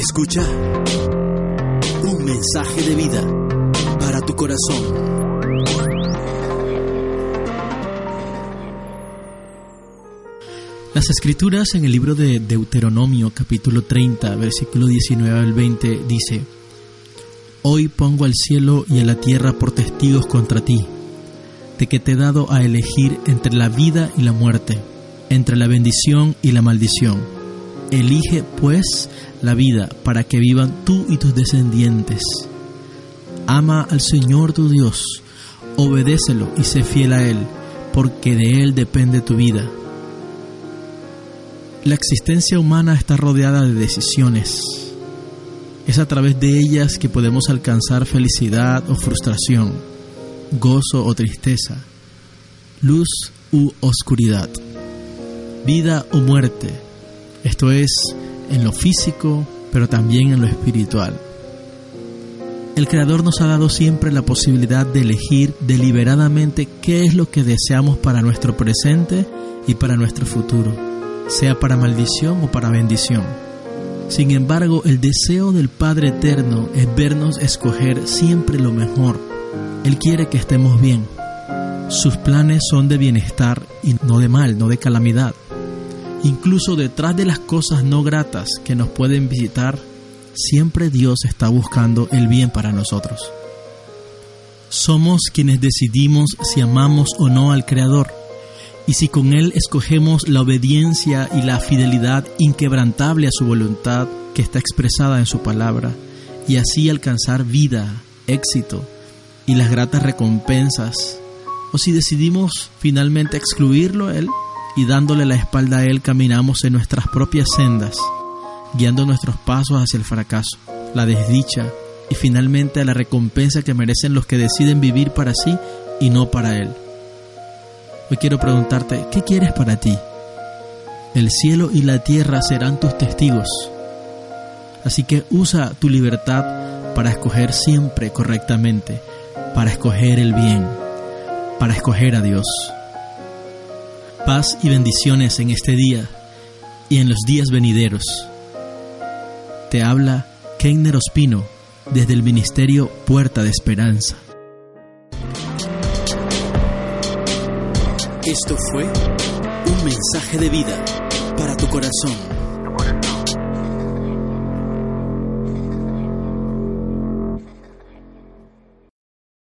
Escucha un mensaje de vida para tu corazón. Las escrituras en el libro de Deuteronomio capítulo 30 versículo 19 al 20 dice, Hoy pongo al cielo y a la tierra por testigos contra ti, de que te he dado a elegir entre la vida y la muerte, entre la bendición y la maldición. Elige pues la vida para que vivan tú y tus descendientes. Ama al Señor tu Dios, obedécelo y sé fiel a Él, porque de Él depende tu vida la existencia humana está rodeada de decisiones. Es a través de ellas que podemos alcanzar felicidad o frustración, gozo o tristeza, luz u oscuridad, vida o muerte. Esto es en lo físico, pero también en lo espiritual. El Creador nos ha dado siempre la posibilidad de elegir deliberadamente qué es lo que deseamos para nuestro presente y para nuestro futuro sea para maldición o para bendición. Sin embargo, el deseo del Padre Eterno es vernos escoger siempre lo mejor. Él quiere que estemos bien. Sus planes son de bienestar y no de mal, no de calamidad. Incluso detrás de las cosas no gratas que nos pueden visitar, siempre Dios está buscando el bien para nosotros. Somos quienes decidimos si amamos o no al Creador y si con Él escogemos la obediencia y la fidelidad inquebrantable a su voluntad que está expresada en su palabra, y así alcanzar vida, éxito y las gratas recompensas, o si decidimos finalmente excluirlo a Él y dándole la espalda a Él caminamos en nuestras propias sendas, guiando nuestros pasos hacia el fracaso, la desdicha y finalmente a la recompensa que merecen los que deciden vivir para sí y no para Él. Hoy quiero preguntarte, ¿qué quieres para ti? El cielo y la tierra serán tus testigos. Así que usa tu libertad para escoger siempre correctamente, para escoger el bien, para escoger a Dios. Paz y bendiciones en este día y en los días venideros. Te habla Kenner Ospino desde el Ministerio Puerta de Esperanza. Esto fue un mensaje de vida para tu corazón